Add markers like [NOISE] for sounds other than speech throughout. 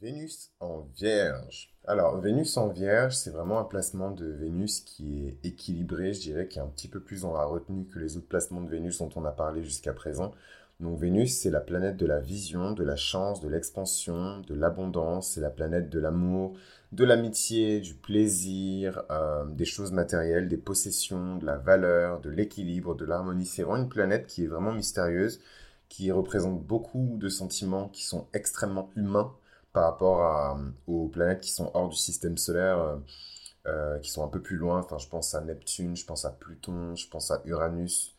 Vénus en Vierge. Alors, Vénus en Vierge, c'est vraiment un placement de Vénus qui est équilibré, je dirais, qui est un petit peu plus dans la retenue que les autres placements de Vénus dont on a parlé jusqu'à présent. Donc, Vénus, c'est la planète de la vision, de la chance, de l'expansion, de l'abondance, c'est la planète de l'amour, de l'amitié, du plaisir, euh, des choses matérielles, des possessions, de la valeur, de l'équilibre, de l'harmonie. C'est vraiment une planète qui est vraiment mystérieuse, qui représente beaucoup de sentiments qui sont extrêmement humains par rapport à, aux planètes qui sont hors du système solaire, euh, euh, qui sont un peu plus loin. Enfin, je pense à Neptune, je pense à Pluton, je pense à Uranus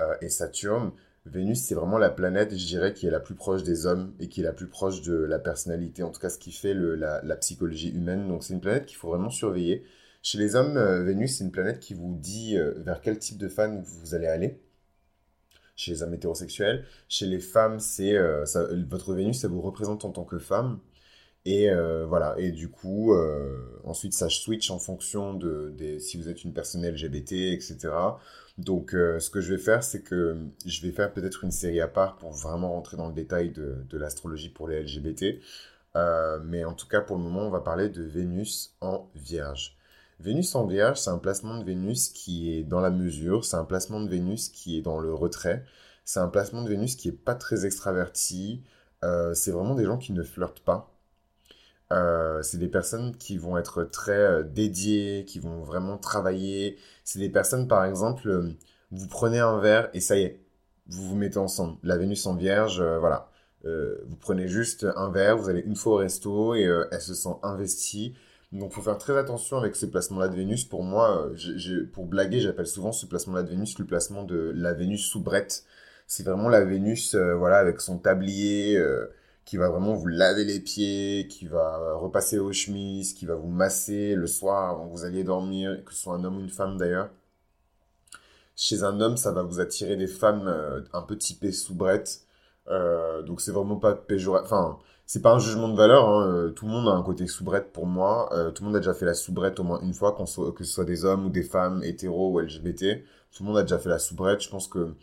euh, et Saturne. Vénus, c'est vraiment la planète, je dirais, qui est la plus proche des hommes et qui est la plus proche de la personnalité, en tout cas ce qui fait la, psychologie humaine. Donc c'est une planète qu'il faut vraiment surveiller. Chez les hommes, Vénus, c'est une planète qui vous dit vers quel type de fan vous allez aller chez les hommes hétérosexuels. Chez les femmes, c'est votre Vénus, ça vous représente en tant que femme. Et euh, voilà, et du coup, euh, ensuite ça switch en fonction de, si vous êtes une personne LGBT, etc. Donc euh, ce que je vais faire, c'est que je vais faire peut-être une série à part pour vraiment rentrer dans le détail de, de l'astrologie pour les LGBT. mais en tout cas, pour le moment, on va parler de Vénus en Vierge. Vénus en Vierge, c'est un placement de Vénus qui est dans la mesure, c'est un placement de Vénus qui est dans le retrait, c'est un placement de Vénus qui est pas très extraverti, c'est vraiment des gens qui ne flirtent pas. Euh, c'est des personnes qui vont être très euh, dédiées, qui vont vraiment travailler. C'est des personnes, par exemple, euh, vous prenez un verre et ça y est, vous vous mettez ensemble. La Vénus en Vierge, voilà. vous prenez juste un verre, vous allez une fois au resto et elle se sent investie. Donc, faut faire très attention avec ce placement-là de Vénus. Pour moi, pour blaguer, j'appelle souvent ce placement-là de Vénus le placement de la Vénus soubrette. C'est vraiment la Vénus, voilà, avec son tablier qui va vraiment vous laver les pieds, qui va repasser aux chemises, qui va vous masser le soir avant que vous alliez dormir, que ce soit un homme ou une femme d'ailleurs. Chez un homme, ça va vous attirer des femmes euh, un peu typées soubrettes. Euh, donc c'est vraiment pas péjoratif. Enfin, c'est pas un jugement de valeur. Hein. Euh, tout le monde a un côté soubrette pour moi. tout le monde a déjà fait la soubrette au moins une fois, que ce soit des hommes ou des femmes hétéros ou LGBT. Tout le monde a déjà fait la soubrette. Je pense que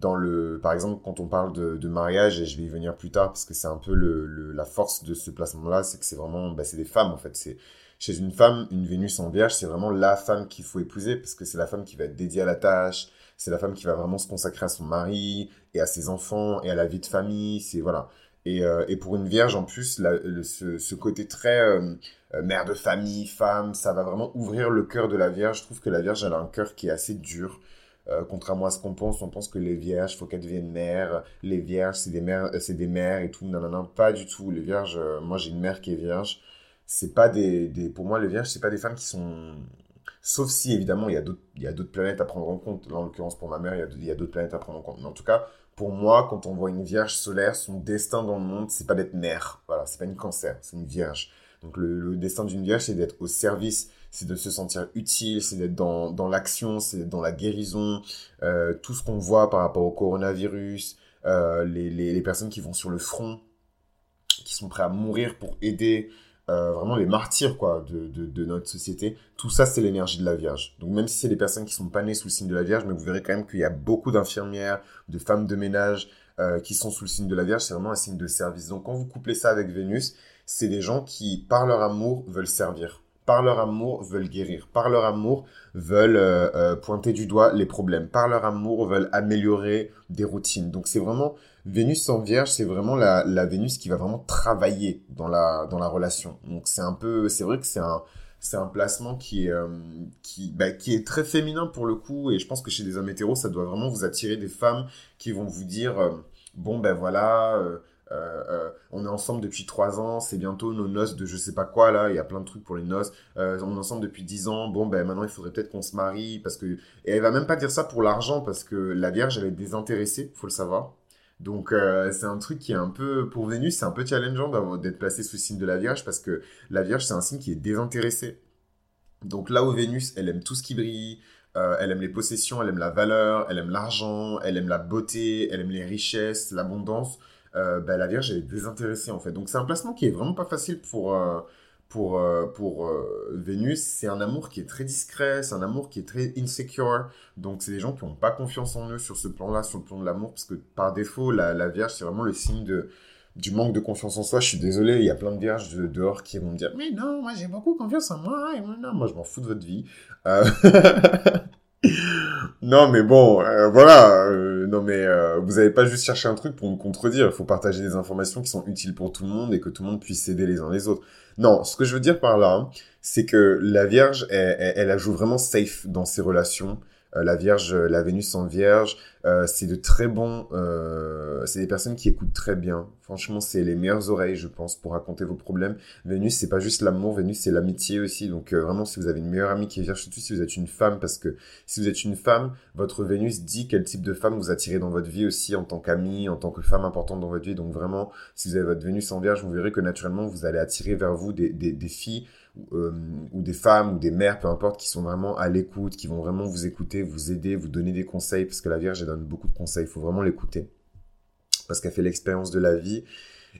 dans le, par exemple, quand on parle de, mariage, et je vais y venir plus tard parce que c'est un peu le, la force de ce placement-là, c'est que c'est vraiment, bah, c'est des femmes en fait. C'est chez une femme, une Vénus en Vierge, c'est vraiment la femme qu'il faut épouser parce que c'est la femme qui va être dédiée à la tâche, c'est la femme qui va vraiment se consacrer à son mari et à ses enfants et à la vie de famille. C'est voilà. Et, euh, pour une Vierge en plus, ce, côté très euh, euh, mère de famille, femme, ça va vraiment ouvrir le cœur de la Vierge. Je trouve que la Vierge elle a un cœur qui est assez dur. Euh, contrairement à ce qu'on pense, on pense que les vierges, faut qu'elles deviennent mères. Les vierges, c'est des mères, euh, c'est des mères et tout. Non, non, non, pas du tout. Les vierges, euh, moi j'ai une mère qui est vierge. C'est pas des, pour moi les vierges, c'est pas des femmes qui sont, sauf si évidemment il y a d'autres, il y a d'autres planètes à prendre en compte. Là, en l'occurrence pour ma mère, il y a, d'autres planètes à prendre en compte. Mais en tout cas, pour moi, quand on voit une vierge solaire, son destin dans le monde, c'est pas d'être mère. Voilà, c'est pas une cancer, c'est une vierge. Donc le, destin d'une vierge, c'est d'être au service, c'est de se sentir utile, c'est d'être dans, dans l'action, c'est dans la guérison, euh, tout ce qu'on voit par rapport au coronavirus, euh, les, les, personnes qui vont sur le front, qui sont prêts à mourir pour aider, euh, vraiment les martyrs quoi de, de, notre société, tout ça c'est l'énergie de la Vierge. Donc même si c'est des personnes qui sont pas nées sous le signe de la Vierge, mais vous verrez quand même qu'il y a beaucoup d'infirmières, de femmes de ménage qui sont sous le signe de la Vierge, c'est vraiment un signe de service. Donc quand vous couplez ça avec Vénus, c'est des gens qui, par leur amour, veulent servir. Par leur amour, veulent guérir. Par leur amour, veulent euh, euh, pointer du doigt les problèmes. Par leur amour, veulent améliorer des routines. Donc c'est vraiment Vénus en Vierge, c'est vraiment la, Vénus qui va vraiment travailler dans la relation. Donc c'est un peu, c'est vrai que c'est un placement qui est euh, bah, qui est très féminin pour le coup et je pense que chez des hommes hétéros ça doit vraiment vous attirer des femmes qui vont vous dire bon ben voilà on est ensemble depuis trois ans, c'est bientôt nos noces de je sais pas quoi là, il y a plein de trucs pour les noces. Euh, on est ensemble depuis dix ans, bon ben maintenant il faudrait peut-être qu'on se marie parce que et elle va même pas dire ça pour l'argent parce que la Vierge elle est désintéressée, faut le savoir. Donc c'est un truc qui est un peu pour Vénus, c'est un peu challengeant d'être placé sous le signe de la Vierge parce que la Vierge c'est un signe qui est désintéressé. Donc là où Vénus, elle aime tout ce qui brille, elle aime les possessions, elle aime la valeur, elle aime l'argent, elle aime la beauté, elle aime les richesses, l'abondance. Bah, la Vierge est désintéressée en fait. Donc c'est un placement qui est vraiment pas facile pour, euh, pour, euh, pour Vénus. C'est un amour qui est très discret, c'est un amour qui est très insecure. Donc c'est des gens qui n'ont pas confiance en eux sur ce plan-là, sur le plan de l'amour, parce que par défaut, la, la Vierge, c'est vraiment le signe de du manque de confiance en soi. Je suis désolé, il y a plein de vierges de, dehors qui vont me dire Mais non, moi j'ai beaucoup confiance en moi. Et moi, non, moi je m'en fous de votre vie. [LAUGHS] non, mais bon, euh, voilà. Euh, non, mais euh, vous n'avez pas juste cherché un truc pour me contredire. Il faut partager des informations qui sont utiles pour tout le monde et que tout le monde puisse s'aider les uns les autres. Non, ce que je veux dire par là, c'est que la Vierge, elle, elle, elle, joue vraiment safe dans ses relations. Euh, la Vierge, euh, la Vénus en Vierge, euh, c'est de très bons, c'est des personnes qui écoutent très bien. Franchement, c'est les meilleures oreilles, je pense, pour raconter vos problèmes. Vénus, c'est pas juste l'amour, Vénus, c'est l'amitié aussi. Donc vraiment, si vous avez une meilleure amie qui est Vierge, surtout si vous êtes une femme, parce que si vous êtes une femme, votre Vénus dit quel type de femme vous attirez dans votre vie aussi en tant qu'amie, en tant que femme importante dans votre vie. Donc vraiment, si vous avez votre Vénus en Vierge, vous verrez que naturellement, vous allez attirer vers vous des, des, des filles euh, ou des femmes ou des mères, peu importe, qui sont vraiment à l'écoute, qui vont vraiment vous écouter, vous aider, vous donner des conseils, parce que la Vierge, elle donne beaucoup de conseils, il faut vraiment l'écouter, parce qu'elle fait l'expérience de la vie,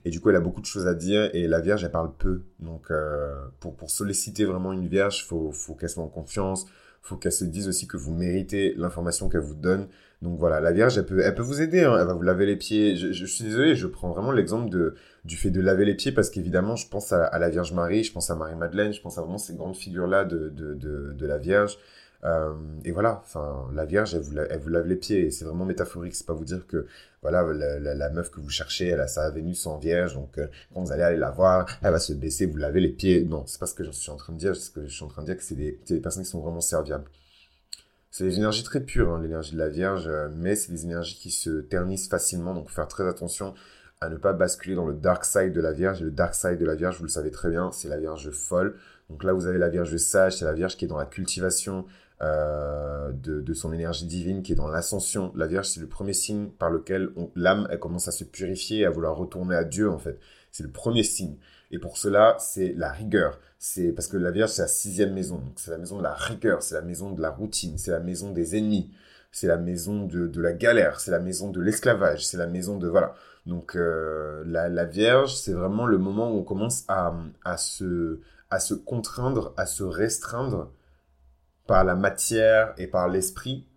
et du coup, elle a beaucoup de choses à dire, et la Vierge, elle parle peu. Donc, euh, pour, pour solliciter vraiment une Vierge, faut, faut qu'elle soit en confiance, faut qu'elle se dise aussi que vous méritez l'information qu'elle vous donne. Donc voilà, la Vierge, elle peut, elle peut vous aider, hein. elle va vous laver les pieds. Je, je, suis désolé, je prends vraiment l'exemple de, du fait de laver les pieds parce qu'évidemment, je pense à, la Vierge Marie, je pense à Marie-Madeleine, je pense à vraiment ces grandes figures-là de, de, de, de, la Vierge. Euh, et voilà, enfin, la Vierge, elle vous, elle vous lave les pieds et c'est vraiment métaphorique. C'est pas vous dire que voilà, la, la, meuf que vous cherchez, elle a sa Vénus en Vierge, donc euh, quand vous allez aller la voir, elle va se baisser, vous laver les pieds. Non, c'est pas ce que je suis en train de dire. Ce que je suis en train de dire, que c'est des, des personnes qui sont vraiment serviables. C'est des énergies très pures, hein, l'énergie de la Vierge, euh, mais c'est des énergies qui se ternissent facilement, donc faire très attention à ne pas basculer dans le dark side de la Vierge. Le dark side de la Vierge, vous le savez très bien, c'est la Vierge folle. Donc là, vous avez la Vierge sage, c'est la Vierge qui est dans la cultivation euh, de, son énergie divine, qui est dans l'ascension. La Vierge, c'est le premier signe par lequel l'âme, commence à se purifier, à vouloir retourner à Dieu, en fait. C'est le premier signe. Et pour cela, c'est la rigueur. C'est parce que la Vierge, c'est la sixième maison. C'est la maison de la rigueur, c'est la maison de la routine, c'est la maison des ennemis, c'est la maison de, de la galère, c'est la maison de l'esclavage, c'est la maison de voilà. Donc euh, la, la, Vierge, c'est vraiment le moment où on commence à, à se à se contraindre, à se restreindre par la matière et par l'esprit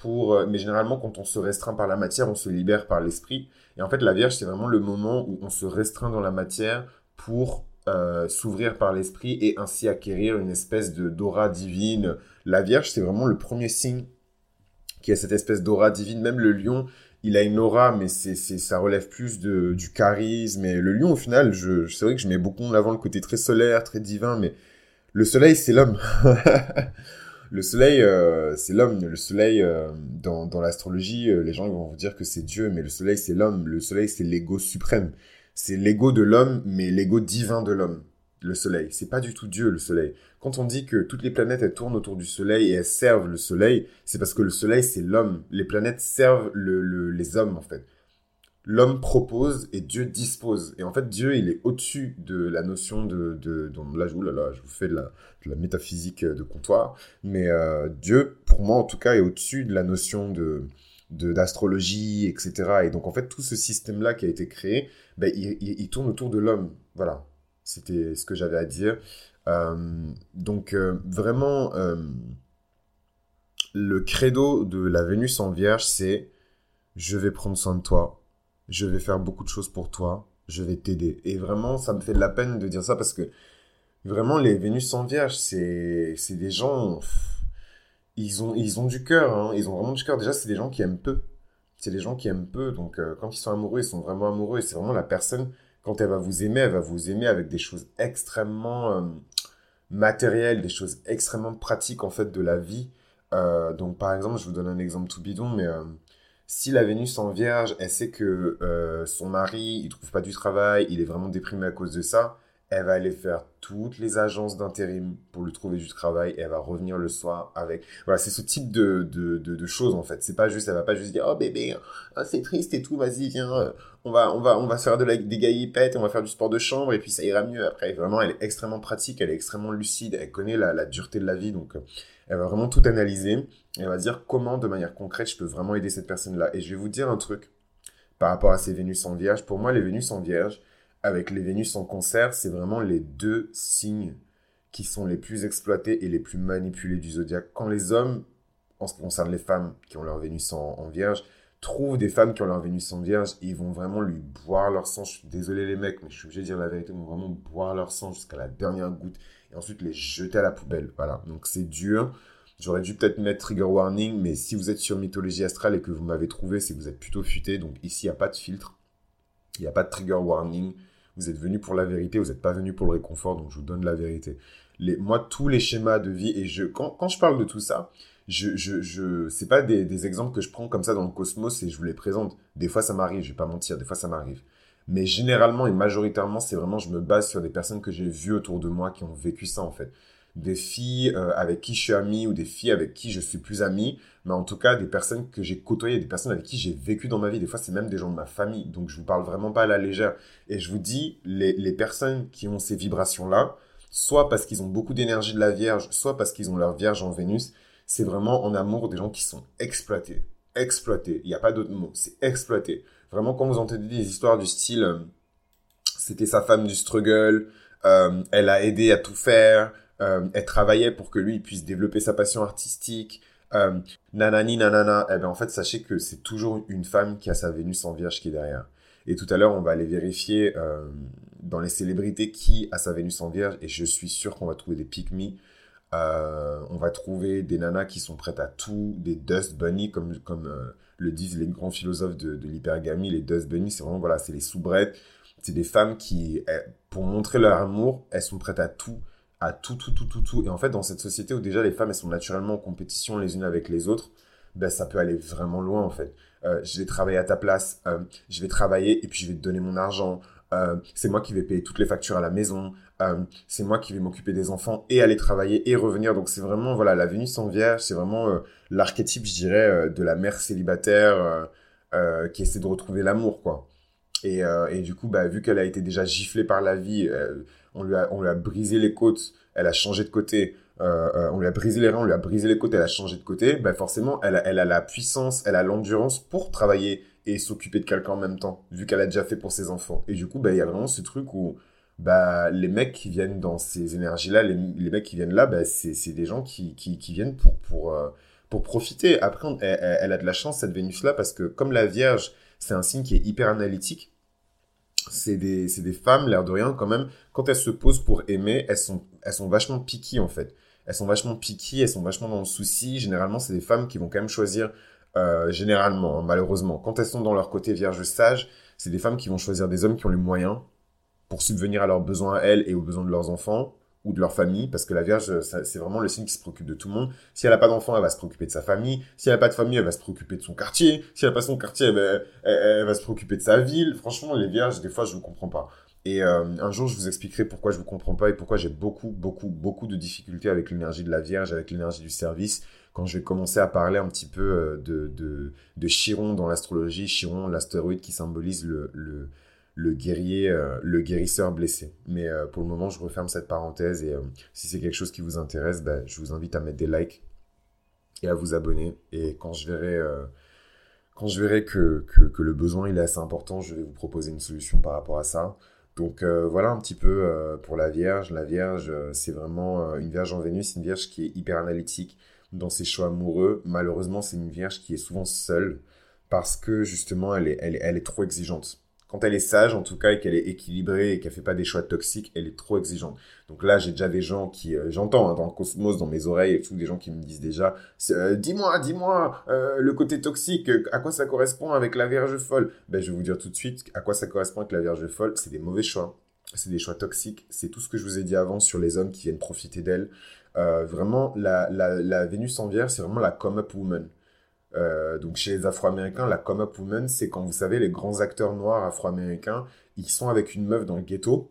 pour euh, mais généralement quand on se restreint par la matière, on se libère par l'esprit. Et en fait, la Vierge, c'est vraiment le moment où on se restreint dans la matière pour euh, s'ouvrir par l'esprit et ainsi acquérir une espèce de d'aura divine. La Vierge, c'est vraiment le premier signe qui a cette espèce d'aura divine. Même le lion, il a une aura, mais c'est, c'est, ça relève plus de, du charisme. Et le lion, au final, je, c'est vrai que je mets beaucoup en avant le côté très solaire, très divin, mais le soleil, c'est l'homme. [LAUGHS] le soleil, euh, c'est l'homme. Le soleil, euh, dans, dans l'astrologie, les gens vont vous dire que c'est Dieu, mais le soleil, c'est l'homme. Le soleil, c'est l'ego suprême c'est l'ego de l'homme, mais l'ego divin de l'homme, le soleil. C'est pas du tout Dieu, le soleil. Quand on dit que toutes les planètes, elles tournent autour du soleil et elles servent le soleil, c'est parce que le soleil, c'est l'homme. Les planètes servent le, les hommes, en fait. L'homme propose et Dieu dispose. Et en fait, Dieu, il est au-dessus de la notion de... là, je, là, je vous fais de la, de la métaphysique de comptoir. Mais euh, Dieu, pour moi, en tout cas, est au-dessus de la notion de d'astrologie, etc. Et donc, en fait, tout ce système-là qui a été créé, ben, il, tourne autour de l'homme. Voilà, c'était ce que j'avais à dire. Euh, donc, euh, vraiment, euh, le credo de la Vénus en Vierge, c'est je vais prendre soin de toi, je vais faire beaucoup de choses pour toi, je vais t'aider. Et vraiment, ça me fait de la peine de dire ça parce que vraiment, les Vénus en Vierge, c'est des gens. ils ont, ils ont du cœur, hein. ils ont vraiment du cœur. Déjà, c'est des gens qui aiment peu c'est les gens qui aiment peu. Donc, euh, quand ils sont amoureux, ils sont vraiment amoureux. Et c'est vraiment la personne, quand elle va vous aimer, elle va vous aimer avec des choses extrêmement euh, matérielles, des choses extrêmement pratiques, en fait, de la vie. Euh, donc, par exemple, je vous donne un exemple tout bidon, mais si la Vénus en Vierge, elle sait que son mari, il trouve pas du travail, il est vraiment déprimé à cause de ça, elle va aller faire toutes les agences d'intérim pour lui trouver du travail et elle va revenir le soir avec. Voilà, c'est ce type de, de, de, choses en fait. C'est pas juste, elle va pas juste dire oh bébé, oh, c'est triste et tout, vas-y viens, on va on va on va faire de la, des gaillipettes, on va faire du sport de chambre et puis ça ira mieux après. Vraiment, elle est extrêmement pratique, elle est extrêmement lucide, elle connaît la, dureté de la vie donc elle va vraiment tout analyser et elle va dire comment de manière concrète je peux vraiment aider cette personne là. Et je vais vous dire un truc par rapport à ces Vénus en Vierge. Pour moi, les Vénus en Vierge avec les Vénus en concert, c'est vraiment les deux signes qui sont les plus exploités et les plus manipulés du zodiaque. Quand les hommes, en ce qui concerne les femmes qui ont leur Vénus en, vierge, trouvent des femmes qui ont leur Vénus en vierge ils vont vraiment lui boire leur sang. Je suis désolé les mecs, mais je suis obligé de dire la vérité, ils vont vraiment boire leur sang jusqu'à la dernière goutte et ensuite les jeter à la poubelle. Voilà, donc c'est dur. J'aurais dû peut-être mettre trigger warning, mais si vous êtes sur mythologie astrale et que vous m'avez trouvé, c'est que vous êtes plutôt futé. Donc ici, il n'y a pas de filtre, il n'y a pas de trigger warning. Vous êtes venu pour la vérité, vous n'êtes pas venu pour le réconfort, donc je vous donne la vérité. Moi, tous les schémas de vie, et quand, je parle de tout ça, je, je, pas des, exemples que je prends comme ça dans le cosmos et je vous les présente. Des fois, ça m'arrive, je vais pas mentir, des fois, ça m'arrive. Mais généralement et majoritairement, c'est vraiment, je me base sur des personnes que j'ai vues autour de moi qui ont vécu ça, en fait des filles euh, avec qui je suis ami ou des filles avec qui je suis plus ami, mais en tout cas des personnes que j'ai côtoyées, des personnes avec qui j'ai vécu dans ma vie. Des fois, c'est même des gens de ma famille. Donc, je vous parle vraiment pas à la légère. Et je vous dis, les, les personnes qui ont ces vibrations-là, soit parce qu'ils ont beaucoup d'énergie de la Vierge, soit parce qu'ils ont leur Vierge en Vénus, c'est vraiment en amour des gens qui sont exploités. Exploités. Il n'y a pas d'autre mot. C'est exploité. Vraiment, quand vous entendez des histoires du style, euh, c'était sa femme du struggle, euh, elle a aidé à tout faire, elle travaillait pour que lui puisse développer sa passion artistique. Euh, nanani nanana, eh ben en fait sachez que c'est toujours une femme qui a sa Vénus en Vierge qui est derrière. Et tout à l'heure on va aller vérifier euh, dans les célébrités qui a sa Vénus en Vierge. Et je suis sûr qu'on va trouver des pick euh, on va trouver des nanas qui sont prêtes à tout, des dust bunny comme comme euh, le disent les grands philosophes de, de l'hypergamie, les dust bunny, c'est vraiment voilà, c'est les soubrettes, c'est des femmes qui eh, pour montrer leur amour, elles sont prêtes à tout à tout, tout, tout, tout, tout. Et en fait, dans cette société où déjà les femmes, elles sont naturellement en compétition les unes avec les autres, ben, ça peut aller vraiment loin, en fait. Euh, je vais travailler à ta place, euh, je vais travailler et puis je vais te donner mon argent. Euh, c'est moi qui vais payer toutes les factures à la maison. C'est moi qui vais m'occuper des enfants et aller travailler et revenir. Donc c'est vraiment, voilà, la Vénus en vierge, c'est vraiment l'archétype, je dirais, de la mère célibataire qui essaie de retrouver l'amour, quoi. Et, et, du coup, bah, vu qu'elle a été déjà giflée par la vie, on lui, a, brisé les côtes, elle a changé de côté, euh, euh, on lui a brisé les reins, on lui a brisé les côtes, elle a changé de côté, bah forcément, elle a, la puissance, elle a l'endurance pour travailler et s'occuper de quelqu'un en même temps, vu qu'elle a déjà fait pour ses enfants. Et du coup, bah, il y a vraiment ce truc où bah, les mecs qui viennent dans ces énergies-là, les, mecs qui viennent là, bah, c'est des gens qui, viennent pour, pour, euh, pour profiter. Après, elle, elle, a de la chance, cette Vénus-là, parce que comme la Vierge, c'est un signe qui est hyper analytique, c'est des, des femmes, l'air de rien, quand même, quand elles se posent pour aimer, elles sont, elles sont vachement piquées, en fait. Elles sont vachement piquées, elles sont vachement dans le souci. Généralement, c'est des femmes qui vont quand même choisir, euh, généralement, hein, malheureusement, quand elles sont dans leur côté vierge sage, c'est des femmes qui vont choisir des hommes qui ont les moyens pour subvenir à leurs besoins à elles et aux besoins de leurs enfants ou de leur famille, parce que la Vierge, c'est vraiment le signe qui se préoccupe de tout le monde. Si elle n'a pas d'enfant, elle va se préoccuper de sa famille. Si elle n'a pas de famille, elle va se préoccuper de son quartier. Si elle n'a pas son quartier, elle va se préoccuper de sa ville. Franchement, les Vierges, des fois, je ne comprends pas. Et euh, un jour, je vous expliquerai pourquoi je ne vous comprends pas et pourquoi j'ai beaucoup, beaucoup, beaucoup de difficultés avec l'énergie de la Vierge, avec l'énergie du service, quand je vais commencer à parler un petit peu euh, de, Chiron dans l'astrologie. Chiron, l'astéroïde qui symbolise le le guerrier, euh, le guérisseur blessé. Mais euh, pour le moment, je referme cette parenthèse et euh, si c'est quelque chose qui vous intéresse, bah, je vous invite à mettre des likes et à vous abonner. Et quand je verrai, quand je verrai que, que, le besoin est assez important, je vais vous proposer une solution par rapport à ça. Donc voilà un petit peu pour la Vierge. La Vierge, c'est vraiment une Vierge en Vénus, une Vierge qui est hyper analytique dans ses choix amoureux. Malheureusement, c'est une Vierge qui est souvent seule parce que justement, elle est, elle est trop exigeante quand elle est sage, en tout cas, et qu'elle est équilibrée et qu'elle fait pas des choix toxiques, elle est trop exigeante. Donc là, j'ai déjà des gens qui, euh, j'entends hein, dans le cosmos, dans mes oreilles et tout, des gens qui me disent déjà, euh, dis-moi, dis-moi, euh, le côté toxique, à quoi ça correspond avec la Vierge folle? Ben, je vais vous dire tout de suite, à quoi ça correspond avec la Vierge folle, c'est des mauvais choix. C'est des choix toxiques. C'est tout ce que je vous ai dit avant sur les hommes qui viennent profiter d'elle. vraiment, la, la, la Vénus en Vierge, c'est vraiment la come-up woman. Euh, donc chez les Afro-Américains, la come-up woman, c'est quand vous savez, les grands acteurs noirs afro-américains, ils sont avec une meuf dans le ghetto.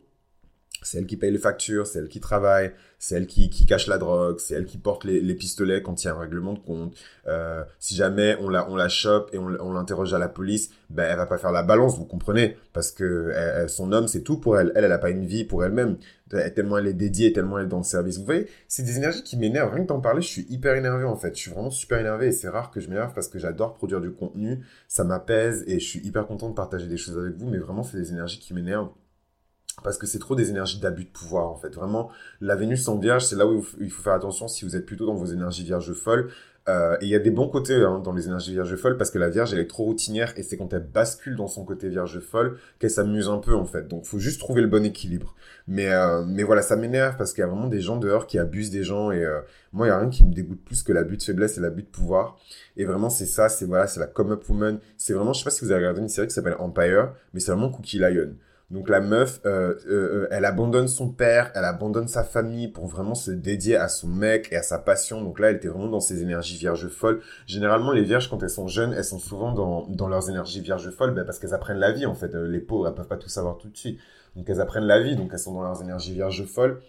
C'est elle qui paye les factures, c'est elle qui travaille, c'est elle qui, qui cache la drogue, c'est elle qui porte les, les, pistolets quand il y a un règlement de compte. Euh, si jamais on la, on la chope et on, l'interroge à la police, ben elle va pas faire la balance, vous comprenez Parce que son homme, c'est tout pour elle. Elle, elle a pas une vie pour elle-même. Tellement elle est dédiée, tellement elle est dans le service. Vous voyez, c'est des énergies qui m'énervent. Rien que d'en parler, je suis hyper énervé en fait. Je suis vraiment super énervé et c'est rare que je m'énerve parce que j'adore produire du contenu. Ça m'apaise et je suis hyper content de partager des choses avec vous. Mais vraiment, c'est des énergies qui m'énervent parce que c'est trop des énergies d'abus de pouvoir en fait. Vraiment, la Vénus en Vierge, c'est là où il faut faire attention si vous êtes plutôt dans vos énergies Vierge folles. Euh, et il y a des bons côtés hein, dans les énergies Vierge folles parce que la Vierge elle est trop routinière et c'est quand elle bascule dans son côté Vierge folle qu'elle s'amuse un peu en fait. Donc faut juste trouver le bon équilibre. Mais euh, mais voilà, ça m'énerve parce qu'il y a vraiment des gens dehors qui abusent des gens et euh, moi il y a rien qui me dégoûte plus que l'abus de faiblesse et l'abus de pouvoir. Et vraiment c'est ça, c'est voilà, c'est la come up woman. C'est vraiment, je sais pas si vous avez regardé une série qui s'appelle Empire, mais c'est vraiment Cookie Lion. Donc la meuf, euh, euh, euh, elle abandonne son père, elle abandonne sa famille pour vraiment se dédier à son mec et à sa passion. Donc là, elle était vraiment dans ses énergies vierges folles. Généralement, les vierges, quand elles sont jeunes, elles sont souvent dans, dans leurs énergies vierges folles ben, parce qu'elles apprennent la vie, en fait. Les pauvres, elles peuvent pas tout savoir tout de suite. Donc elles apprennent la vie, donc elles sont dans leurs énergies vierges folles.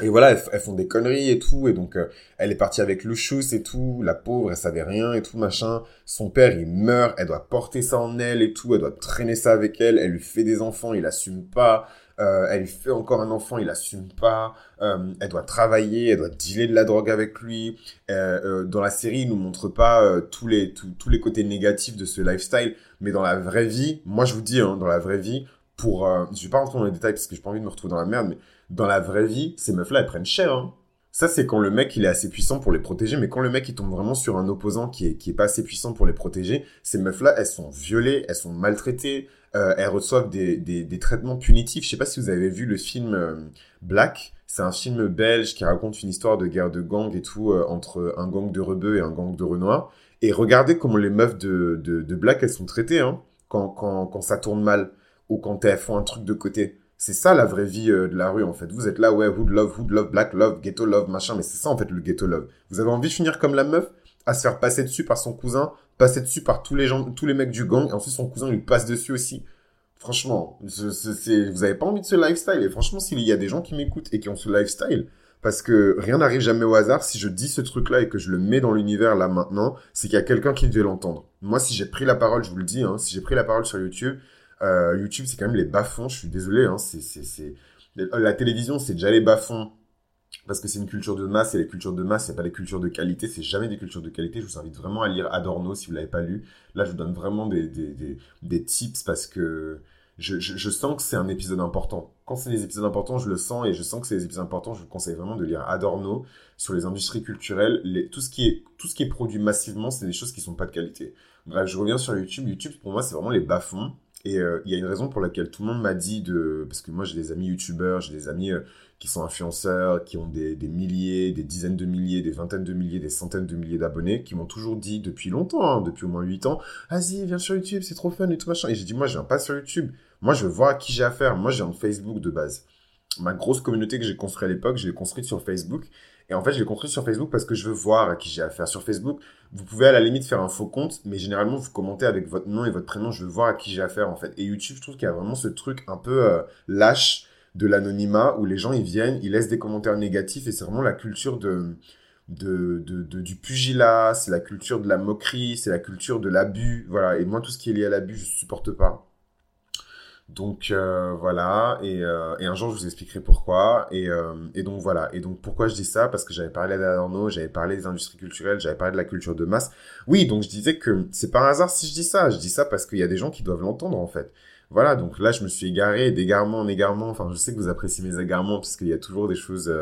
Et voilà, elles, font des conneries et tout. Et donc, euh, elle est partie avec le chousse et tout. La pauvre, elle savait rien et tout, machin. Son père, il meurt. Elle doit porter ça en elle et tout. Elle doit traîner ça avec elle. Elle lui fait des enfants, il assume pas. Euh, elle lui fait encore un enfant, il assume pas. Euh, elle doit travailler, elle doit dealer de la drogue avec lui. dans la série, il nous montre pas tous les tous les côtés négatifs de ce lifestyle, mais dans la vraie vie, moi je vous dis, hein, dans la vraie vie, pour, je vais pas rentrer dans les détails parce que j'ai pas envie de me retrouver dans la merde, mais dans la vraie vie, ces meufs-là, elles prennent cher. Hein. Ça, c'est quand le mec, il est assez puissant pour les protéger. Mais quand le mec, il tombe vraiment sur un opposant qui est, qui est pas assez puissant pour les protéger, ces meufs-là, elles sont violées, elles sont maltraitées, euh, elles reçoivent des, des, des, traitements punitifs. Je sais pas si vous avez vu le film euh, Black. C'est un film belge qui raconte une histoire de guerre de gang et tout euh, entre un gang de rebeux et un gang de renois. Et regardez comment les meufs de, de, Black, elles sont traitées hein, quand, quand, quand ça tourne mal ou quand elles font un truc de côté. C'est ça la vraie vie euh, de la rue en fait. Vous êtes là, ouais, hood love, hood love, black love, ghetto love, machin, mais c'est ça en fait le ghetto love. Vous avez envie de finir comme la meuf, à se faire passer dessus par son cousin, passer dessus par tous les gens, tous les mecs du gang, et ensuite son cousin lui passe dessus aussi. Franchement, vous avez pas envie de ce lifestyle. Et franchement, s'il y a des gens qui m'écoutent et qui ont ce lifestyle, parce que rien n'arrive jamais au hasard, si je dis ce truc-là et que je le mets dans l'univers là maintenant, c'est qu'il y a quelqu'un qui devait l'entendre. Moi, si j'ai pris la parole, je vous le dis, hein, si j'ai pris la parole sur YouTube, euh, YouTube, c'est quand même les bas-fonds. Je suis désolé. Hein, c'est, c'est, c'est... La télévision, c'est déjà les bas-fonds. Parce que c'est une culture de masse, et les cultures de masse, c'est pas des cultures de qualité, c'est jamais des cultures de qualité. Je vous invite vraiment à lire Adorno si vous l'avez pas lu. Là, je vous donne vraiment des, des, des, des tips parce que je, je, je sens que c'est un épisode important. Quand c'est des épisodes importants, je le sens et je sens que c'est des épisodes importants. Je vous conseille vraiment de lire Adorno sur les industries culturelles. Les, tout, ce qui est, tout ce qui est produit massivement, c'est des choses qui sont pas de qualité. Bref, je reviens sur YouTube. YouTube, pour moi, c'est vraiment les bas-fonds. Et euh, il y a une raison pour laquelle tout le monde m'a dit de... Parce que moi, j'ai des amis youtubeurs, j'ai des amis euh, qui sont influenceurs, qui ont des, des, milliers, des dizaines de milliers, des vingtaines de milliers, des centaines de milliers d'abonnés, qui m'ont toujours dit depuis longtemps, hein, depuis au moins 8 ans, vas-y, viens sur YouTube, c'est trop fun et tout machin. Et j'ai dit, moi, je viens pas sur YouTube. Moi, je veux voir à qui j'ai affaire. Moi, j'ai un Facebook de base. Ma grosse communauté que j'ai construite à l'époque, je l'ai construite sur Facebook. Et en fait, je l'ai construite sur Facebook parce que je veux voir à qui j'ai affaire. Sur Facebook, vous pouvez à la limite faire un faux compte, mais généralement, vous commentez avec votre nom et votre prénom. Je veux voir à qui j'ai affaire, en fait. Et YouTube, je trouve qu'il y a vraiment ce truc un peu euh, lâche de l'anonymat où les gens, ils viennent, ils laissent des commentaires négatifs et c'est vraiment la culture de, de, de, de, du pugilat, c'est la culture de la moquerie, c'est la culture de l'abus. Voilà. Et moi, tout ce qui est lié à l'abus, je supporte pas. Donc euh, voilà, et, euh, et, un jour je vous expliquerai pourquoi. Et, euh, et, donc voilà, et donc pourquoi je dis ça? Parce que j'avais parlé d'Adorno, j'avais parlé des industries culturelles, j'avais parlé de la culture de masse. Oui, donc je disais que c'est par hasard si je dis ça. Je dis ça parce qu'il y a des gens qui doivent l'entendre en fait. Voilà, donc là je me suis égaré d'égarement en égarement. Enfin, je sais que vous appréciez mes égarements parce qu'il y a toujours des choses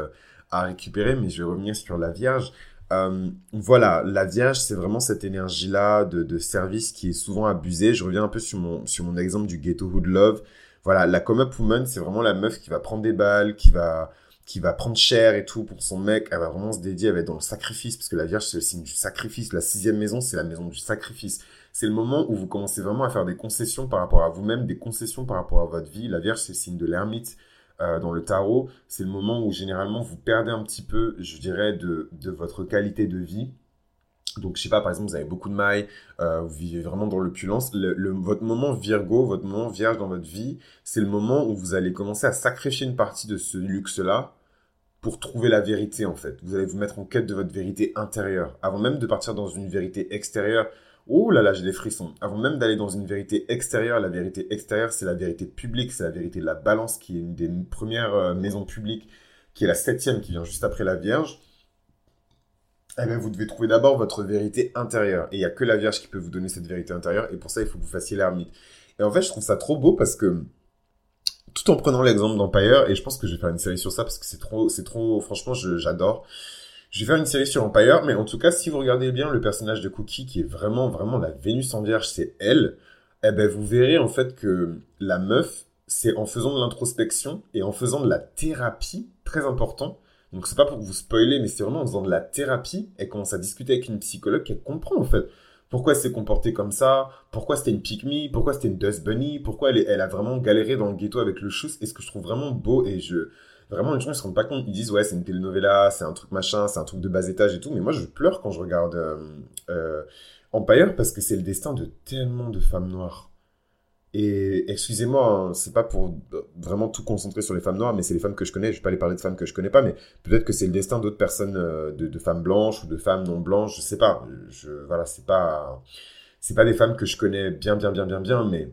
à récupérer, mais je vais revenir sur la Vierge. Euh, voilà, la Vierge, c'est vraiment cette énergie-là de, de, service qui est souvent abusée. Je reviens un peu sur mon, sur mon exemple du Ghetto Hood Love. Voilà, la come-up woman, c'est vraiment la meuf qui va prendre des balles, qui va, qui va prendre cher et tout pour son mec. Elle va vraiment se dédier, elle va être dans le sacrifice, parce que la Vierge, c'est le signe du sacrifice. La sixième maison, c'est la maison du sacrifice. C'est le moment où vous commencez vraiment à faire des concessions par rapport à vous-même, des concessions par rapport à votre vie. La Vierge, c'est le signe de l'ermite. Euh, dans le tarot, c'est le moment où généralement vous perdez un petit peu, je dirais, de, votre qualité de vie. Donc, je sais pas, par exemple, vous avez beaucoup de mailles, euh, vous vivez vraiment dans l'opulence. Le, votre moment Virgo, votre moment vierge dans votre vie, c'est le moment où vous allez commencer à sacrifier une partie de ce luxe-là pour trouver la vérité, en fait. Vous allez vous mettre en quête de votre vérité intérieure. Avant même de partir dans une vérité extérieure, Oh là là, j'ai des frissons. Avant même d'aller dans une vérité extérieure, la vérité extérieure, c'est la vérité publique, c'est la vérité de la balance, qui est une des premières euh, maisons publiques, qui est la septième, qui vient juste après la Vierge. Eh bien, vous devez trouver d'abord votre vérité intérieure. Et il n'y a que la Vierge qui peut vous donner cette vérité intérieure. Et pour ça, il faut que vous fassiez l'ermite. Et en fait, je trouve ça trop beau parce que tout en prenant l'exemple d'Empire, et je pense que je vais faire une série sur ça parce que c'est trop, c'est trop, franchement, j'adore. Je vais faire une série sur Empire, mais en tout cas, si vous regardez bien le personnage de Cookie, qui est vraiment, vraiment la Vénus en vierge, c'est elle, eh ben, vous verrez en fait que la meuf, c'est en faisant de l'introspection et en faisant de la thérapie, très important. Donc c'est pas pour vous spoiler, mais c'est vraiment en faisant de la thérapie, elle commence à discuter avec une psychologue qu'elle comprend en fait. Pourquoi elle s'est comportée comme ça, pourquoi c'était une pick pourquoi c'était une dust bunny, pourquoi elle, elle a vraiment galéré dans le ghetto avec le chousse, et ce que je trouve vraiment beau, et je, vraiment, les gens, ils se rendent pas compte, ils disent, ouais, c'est une telenovela, c'est un truc machin, c'est un truc de bas étage et tout, mais moi, je pleure quand je regarde euh, euh, Empire, parce que c'est le destin de tellement de femmes noires. Et excusez-moi, hein, c'est pas pour vraiment tout concentrer sur les femmes noires, mais c'est les femmes que je connais. Je vais pas les parler de femmes que je connais pas, mais peut-être que c'est le destin d'autres personnes, euh, de, femmes blanches ou de femmes non blanches. Je sais pas. Je, voilà, c'est pas, c'est pas des femmes que je connais bien, bien, bien, bien, bien, mais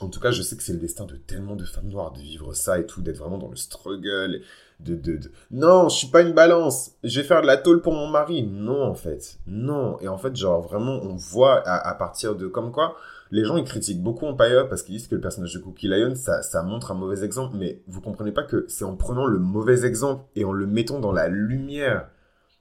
en tout cas, je sais que c'est le destin de tellement de femmes noires de vivre ça et tout, d'être vraiment dans le struggle. De, de, de, Non, je suis pas une balance. Je vais faire de la tôle pour mon mari. Non, en fait. Non. Et en fait, genre, vraiment, on voit à, partir de. Comme quoi les gens ils critiquent beaucoup Empire parce qu'ils disent que le personnage de Cookie Lion ça, ça montre un mauvais exemple, mais vous comprenez pas que c'est en prenant le mauvais exemple et en le mettant dans la lumière.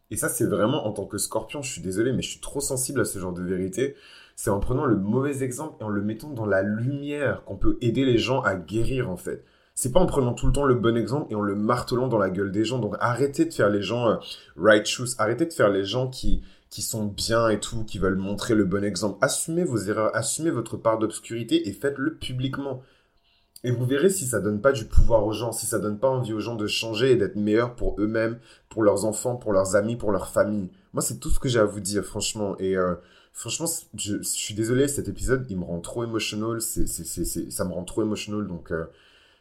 Et ça c'est vraiment en tant que Scorpion, je suis désolé, mais je suis trop sensible à ce genre de vérité. C'est en prenant le mauvais exemple et en le mettant dans la lumière qu'on peut aider les gens à guérir en fait. C'est pas en prenant tout le temps le bon exemple et en le martelant dans la gueule des gens. Donc arrêtez de faire les gens euh, right shoes, arrêtez de faire les gens qui qui sont bien et tout, qui veulent montrer le bon exemple. Assumez vos erreurs, assumez votre part d'obscurité et faites-le publiquement. Et vous verrez si ça donne pas du pouvoir aux gens, si ça donne pas envie aux gens de changer et d'être meilleurs pour eux-mêmes, pour leurs enfants, pour leurs amis, pour leur famille. Moi, c'est tout ce que j'ai à vous dire, franchement. Et euh, franchement, je, suis désolé, cet épisode, il me rend trop émotionnel. C'est, ça me rend trop émotionnel. Donc, euh,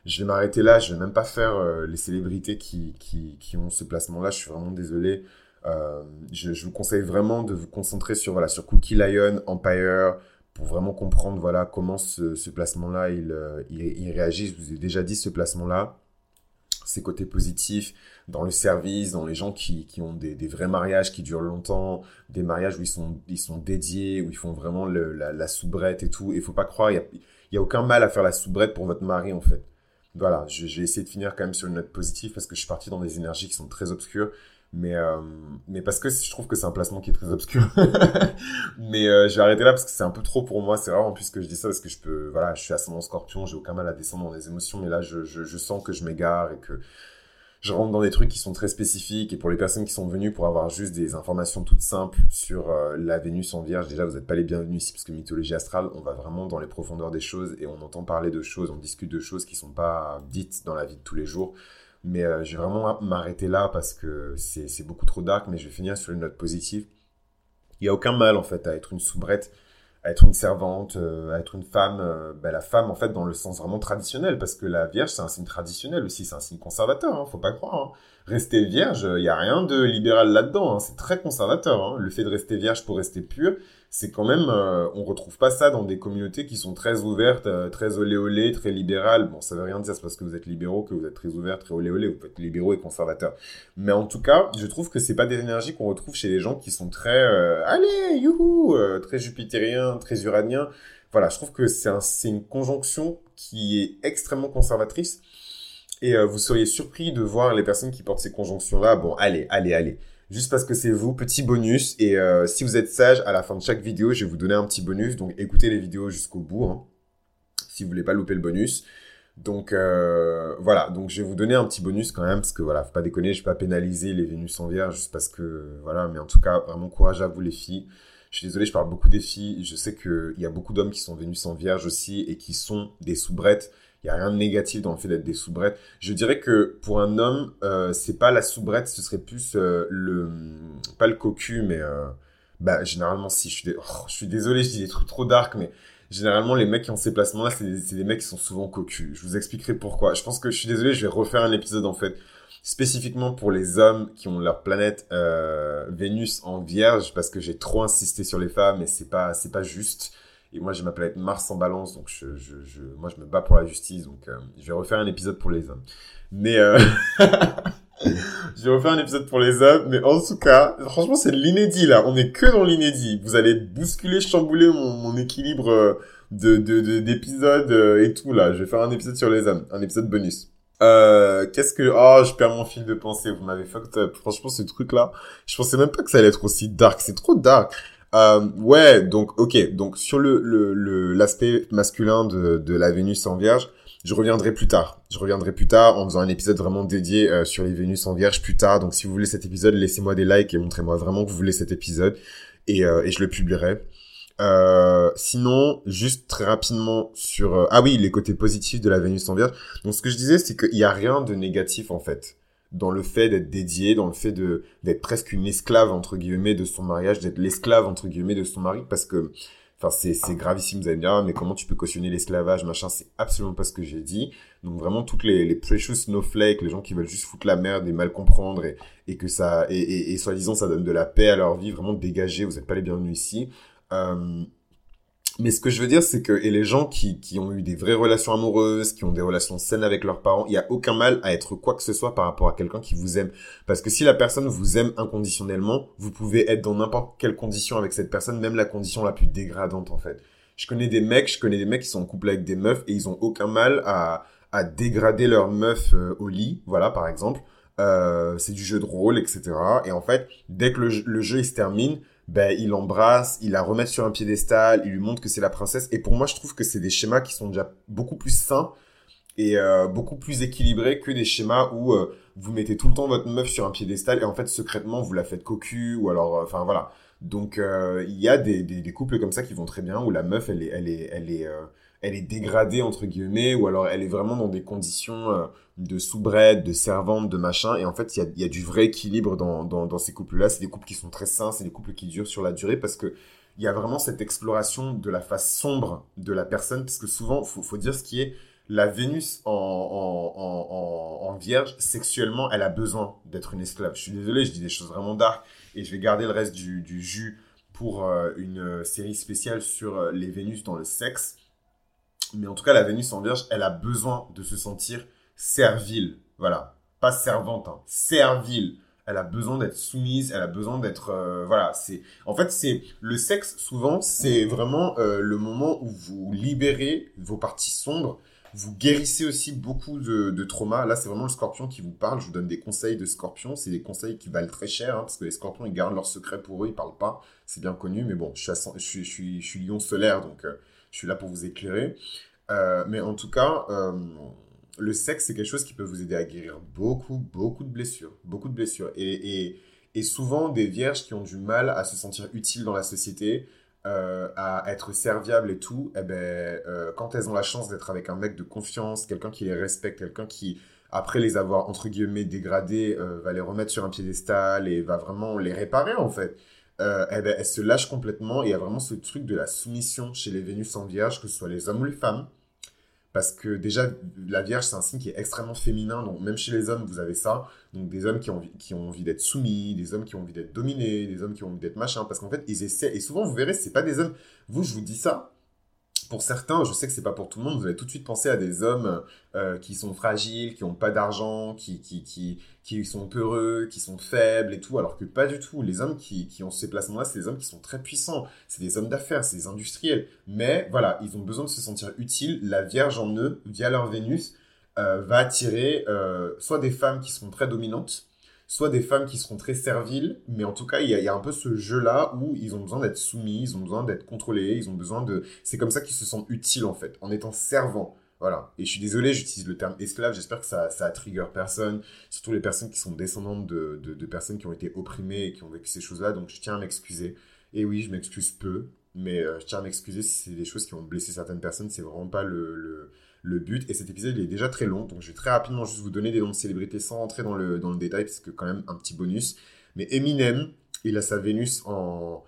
je vais m'arrêter là. Je vais même pas faire euh, les célébrités qui, qui, qui ont ce placement-là. Je suis vraiment désolé. Euh, je, je, vous conseille vraiment de vous concentrer sur, voilà, sur Cookie Lion, Empire, pour vraiment comprendre voilà, comment ce, ce placement-là, il, euh, il, il, réagit. Je vous ai déjà dit ce placement-là, ses côtés positifs dans le service, dans les gens qui, qui ont des, vrais mariages qui durent longtemps, des mariages où ils sont, ils sont dédiés, où ils font vraiment la, la, soubrette et tout. Il faut pas croire, il n'y a, y a aucun mal à faire la soubrette pour votre mari en fait. Voilà, je, je vais essayer de finir quand même sur une note positive parce que je suis parti dans des énergies qui sont très obscures. Mais, euh, mais parce que je trouve que c'est un placement qui est très obscur. [LAUGHS] mais euh, je vais arrêter là parce que c'est un peu trop pour moi. C'est rare en plus que je dis ça parce que je peux, voilà, je suis ascendant scorpion, j'ai aucun mal à descendre dans les émotions. Mais là, je, je, je sens que je m'égare et que je rentre dans des trucs qui sont très spécifiques. Et pour les personnes qui sont venues pour avoir juste des informations toutes simples sur euh, la Vénus en Vierge, déjà, vous n'êtes pas les bienvenus ici parce que mythologie astrale, on va vraiment dans les profondeurs des choses et on entend parler de choses, on discute de choses qui sont pas dites dans la vie de tous les jours. Mais euh, je vais vraiment m'arrêter là parce que c'est beaucoup trop dark, mais je vais finir sur une note positive. Il n'y a aucun mal en fait à être une soubrette, à être une servante, euh, à être une femme. Euh, ben, la femme en fait dans le sens vraiment traditionnel, parce que la Vierge c'est un signe traditionnel aussi, c'est un signe conservateur, hein, faut pas croire. Hein. Rester vierge, il n'y a rien de libéral là-dedans, hein, c'est très conservateur. Hein. Le fait de rester vierge pour rester pur, c'est quand même, euh, on retrouve pas ça dans des communautés qui sont très ouvertes, euh, très olé olé, très libérales. Bon, ça veut rien dire, c'est parce que vous êtes libéraux que vous êtes très ouverts, très olé olé, vous êtes libéraux et conservateurs. Mais en tout cas, je trouve que c'est pas des énergies qu'on retrouve chez les gens qui sont très, euh, allez, youhou, très jupitériens, très uraniens. Voilà, je trouve que c'est un, une conjonction qui est extrêmement conservatrice. Et vous seriez surpris de voir les personnes qui portent ces conjonctions-là. Bon, allez, allez, allez juste parce que c'est vous, petit bonus. Et euh, si vous êtes sage, à la fin de chaque vidéo, je vais vous donner un petit bonus. Donc écoutez les vidéos jusqu'au bout, hein, si vous voulez pas louper le bonus. Donc euh, voilà, donc je vais vous donner un petit bonus quand même, parce que voilà, faut pas déconner, je vais pas pénaliser les Vénus en vierge, juste parce que voilà, mais en tout cas, vraiment courage à vous les filles. Je suis désolé, je parle beaucoup des filles. Je sais qu'il y a beaucoup d'hommes qui sont Vénus en vierge aussi et qui sont des soubrettes. Il y a rien de négatif dans le fait d'être des soubrettes. Je dirais que pour un homme, euh, c'est pas la soubrette, ce serait plus euh, le pas le cocu, mais euh, bah généralement si. Je suis, oh, je suis désolé, je dis des trucs trop dark, mais généralement les mecs qui ont ces placements-là, c'est des, des, mecs qui sont souvent cocus. Je vous expliquerai pourquoi. Je pense que je suis désolé, je vais refaire un épisode en fait spécifiquement pour les hommes qui ont leur planète euh, Vénus en Vierge parce que j'ai trop insisté sur les femmes et c'est pas c'est pas juste. Et moi, j'ai ma planète Mars en balance, donc je, je, je, moi, je me bats pour la justice. Donc, euh, je vais refaire un épisode pour les hommes. Mais, euh... [LAUGHS] je vais refaire un épisode pour les hommes. Mais en tout cas, franchement, c'est l'inédit, là. On est que dans l'inédit. Vous allez bousculer, chambouler mon, équilibre, euh, de, d'épisodes euh, et tout, là. Je vais faire un épisode sur les hommes, un épisode bonus. Euh, qu'est-ce que... Oh, je perds mon fil de pensée, vous m'avez fucked up. Franchement, ce truc-là, je pensais même pas que ça allait être aussi dark. C'est trop dark. Euh, ouais, donc, ok. Donc, sur le, le, l'aspect masculin de, de la Vénus en Vierge, je reviendrai plus tard. Je reviendrai plus tard en faisant un épisode vraiment dédié euh, sur les Vénus en Vierge plus tard. Donc si vous voulez cet épisode, laissez-moi des likes et montrez-moi vraiment que vous voulez cet épisode et, euh, et je le publierai. Euh, sinon, juste très rapidement sur euh, ah oui les côtés positifs de la Vénus en Vierge. Donc ce que je disais, c'est qu'il n'y a rien de négatif en fait dans le fait d'être dédié, dans le fait de d'être presque une esclave entre guillemets de son mariage, d'être l'esclave entre guillemets de son mari, parce que Enfin, c'est, c'est gravissime, vous allez me dire, ah, mais comment tu peux cautionner l'esclavage, machin, c'est absolument pas ce que j'ai dit. Donc vraiment, toutes les, les precious snowflakes, les gens qui veulent juste foutre la merde et mal comprendre et, et que ça, et, et, et soi-disant ça donne de la paix à leur vie, vraiment dégagez, vous n'êtes pas les bienvenus ici. Euh, mais ce que je veux dire, c'est que et les gens qui, qui ont eu des vraies relations amoureuses, qui ont des relations saines avec leurs parents, il n'y a aucun mal à être quoi que ce soit par rapport à quelqu'un qui vous aime. Parce que si la personne vous aime inconditionnellement, vous pouvez être dans n'importe quelle condition avec cette personne, même la condition la plus dégradante en fait. Je connais des mecs, je connais des mecs qui sont en couple avec des meufs et ils ont aucun mal à, à dégrader leur meuf euh, au lit, voilà par exemple. Euh, c'est du jeu de rôle, etc. Et en fait, dès que le, le jeu il se termine, ben, il l'embrasse, il la remet sur un piédestal, il lui montre que c'est la princesse. Et pour moi, je trouve que c'est des schémas qui sont déjà beaucoup plus sains et euh, beaucoup plus équilibrés que des schémas où euh, vous mettez tout le temps votre meuf sur un piédestal et en fait, secrètement, vous la faites cocu ou alors, euh, enfin voilà. Donc, il y a des, des, des, couples comme ça qui vont très bien où la meuf, elle est, elle est, elle est, elle est dégradée entre guillemets ou alors elle est vraiment dans des conditions euh, de soubrette, de servante, de machin et en fait il y a, du vrai équilibre dans, ces couples là c'est des couples qui sont très sains c'est des couples qui durent sur la durée parce que il y a vraiment cette exploration de la face sombre de la personne parce que souvent faut, faut dire ce qui est la Vénus en, vierge, sexuellement, elle a besoin d'être une esclave. Je suis désolé, je dis des choses vraiment dark et je vais garder le reste du, jus pour euh, une série spéciale sur euh, les Vénus dans le sexe. Mais en tout cas, la Vénus en Vierge, elle a besoin de se sentir servile. Voilà. Pas servante, hein. servile. Elle a besoin d'être soumise, elle a besoin d'être euh, voilà, c'est en fait c'est le sexe souvent, c'est vraiment euh, le moment où vous libérez vos parties sombres, vous guérissez aussi beaucoup de, de traumas. Là, c'est vraiment le scorpion qui vous parle. Je vous donne des conseils de scorpion. C'est des conseils qui valent très cher, hein, parce que les scorpions, ils gardent leurs secrets pour eux, ils parlent pas. C'est bien connu, mais bon, je suis, lion solaire, donc euh, je suis là pour vous éclairer. Euh, mais en tout cas, euh, le sexe, c'est quelque chose qui peut vous aider à guérir beaucoup, beaucoup de blessures. Beaucoup de blessures. Et, et, souvent, des vierges qui ont du mal à se sentir utiles dans la société, euh, à être serviables et tout, eh ben, quand elles ont la chance d'être avec un mec de confiance, quelqu'un qui les respecte, quelqu'un qui, après les avoir, entre guillemets, dégradés, va les remettre sur un piédestal et va vraiment les réparer, en fait euh, eh ben, elle se lâche complètement et il y a vraiment ce truc de la soumission chez les Vénus en Vierge, que ce soit les hommes ou les femmes. Parce que déjà, la Vierge, c'est un signe qui est extrêmement féminin. Donc, même chez les hommes, vous avez ça. Donc, des hommes qui ont, qui ont envie d'être soumis, des hommes qui ont envie d'être dominés, des hommes qui ont envie d'être machin. Parce qu'en fait, ils essaient. Et souvent, vous verrez, c'est pas des hommes. Vous, je vous dis ça pour certains, je sais que c'est pas pour tout le monde, vous allez tout de suite penser à des hommes euh, qui sont fragiles, qui ont pas d'argent, qui, qui, qui, sont peureux, qui sont faibles et tout, alors que pas du tout. Les hommes qui, qui ont ces placements-là, c'est des hommes qui sont très puissants, c'est des hommes d'affaires, c'est des industriels. Mais voilà, ils ont besoin de se sentir utiles. La Vierge en eux, via leur Vénus, euh, va attirer euh, soit des femmes qui seront très dominantes, soit des femmes qui seront très serviles, mais en tout cas, il y a, un peu ce jeu-là où ils ont besoin d'être soumis, ils ont besoin d'être contrôlés, ils ont besoin de... C'est comme ça qu'ils se sentent utiles, en fait, en étant servants. Voilà. Et je suis désolé, j'utilise le terme esclave, j'espère que ça, ça trigger personne, surtout les personnes qui sont descendantes de, de, de personnes qui ont été opprimées et qui ont vécu ces choses-là, donc je tiens à m'excuser. Et oui, je m'excuse peu, mais euh, je tiens à m'excuser si c'est des choses qui ont blessé certaines personnes, c'est vraiment pas le, le le but. Et cet épisode, il est déjà très long, donc je vais très rapidement juste vous donner des noms de célébrités sans rentrer dans le, dans le détail, parce que quand même un petit bonus. Mais Eminem, il a sa Vénus en,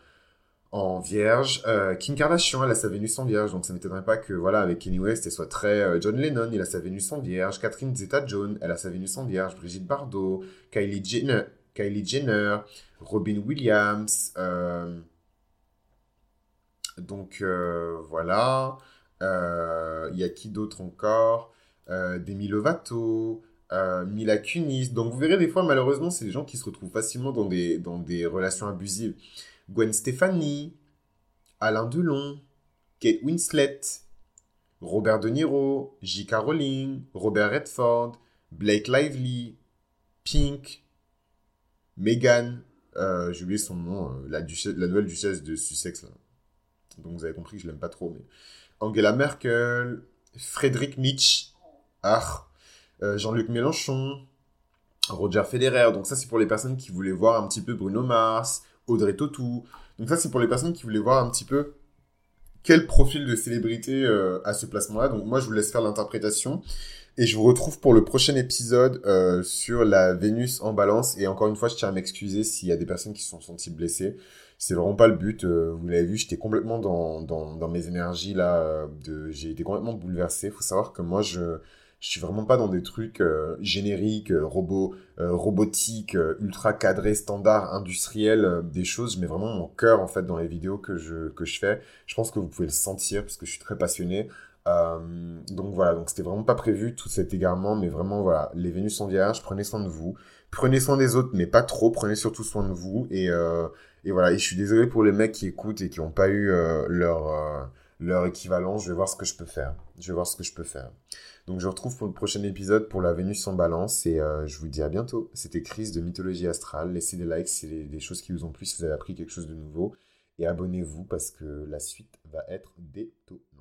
en vierge. Euh, Kim Kardashian, elle a sa Vénus en vierge, donc ça m'étonnerait pas que, voilà, avec Kanye West, elle soit très... Euh, John Lennon, il a sa Vénus en vierge. Catherine Zeta-Jones, elle a sa Vénus en vierge. Brigitte Bardot, Kylie Jenner, Kylie Jenner Robin Williams. Euh... Donc, euh, voilà. Euh, il y a qui d'autre encore? Euh, Demi Lovato, euh, Mila Kunis. Donc vous verrez des fois, malheureusement, c'est des gens qui se retrouvent facilement dans des, dans des relations abusives. Gwen Stefani, Alain Delon, Kate Winslet, Robert De Niro, J.K. Rowling, Robert Redford, Blake Lively, Pink, Meghan, euh, j'ai oublié son nom, la, la nouvelle duchesse de Sussex. Donc vous avez compris que je l'aime pas trop. Mais... Angela Merkel, Frédéric ah, euh, Jean-Luc Mélenchon, Roger Federer. Donc ça c'est pour les personnes qui voulaient voir un petit peu Bruno Mars, Audrey Tautou. Donc ça c'est pour les personnes qui voulaient voir un petit peu quel profil de célébrité à ce placement-là. Donc moi je vous laisse faire l'interprétation. Et je vous retrouve pour le prochain épisode euh, sur la Vénus en balance. Et encore une fois, je tiens à m'excuser s'il y a des personnes qui se sont senties blessées. C'est vraiment pas le but. Euh, vous l'avez vu, j'étais complètement dans, dans, dans, mes énergies là. Euh, j'ai été complètement bouleversé. faut savoir que moi, je, je suis vraiment pas dans des trucs génériques, robots, robotiques, ultra cadrés, standards, industriels, des choses. Je mets vraiment mon cœur en fait dans les vidéos que je, que je fais. Je pense que vous pouvez le sentir parce que je suis très passionné. Euh, donc voilà, donc c'était vraiment pas prévu tout cet égarement, mais vraiment voilà, les Vénus sont vierges, prenez soin de vous, prenez soin des autres, mais pas trop, prenez surtout soin de vous et euh, et voilà, et je suis désolé pour les mecs qui écoutent et qui n'ont pas eu euh, leur leur équivalent, je vais voir ce que je peux faire. Je vais voir ce que je peux faire. Donc je retrouve pour le prochain épisode pour la Vénus en balance et je vous dis à bientôt. C'était Chris de Mythologie Astrale. Laissez des likes si c'est des choses qui vous ont plu, si vous avez appris quelque chose de nouveau. Et abonnez-vous parce que la suite va être détonnante.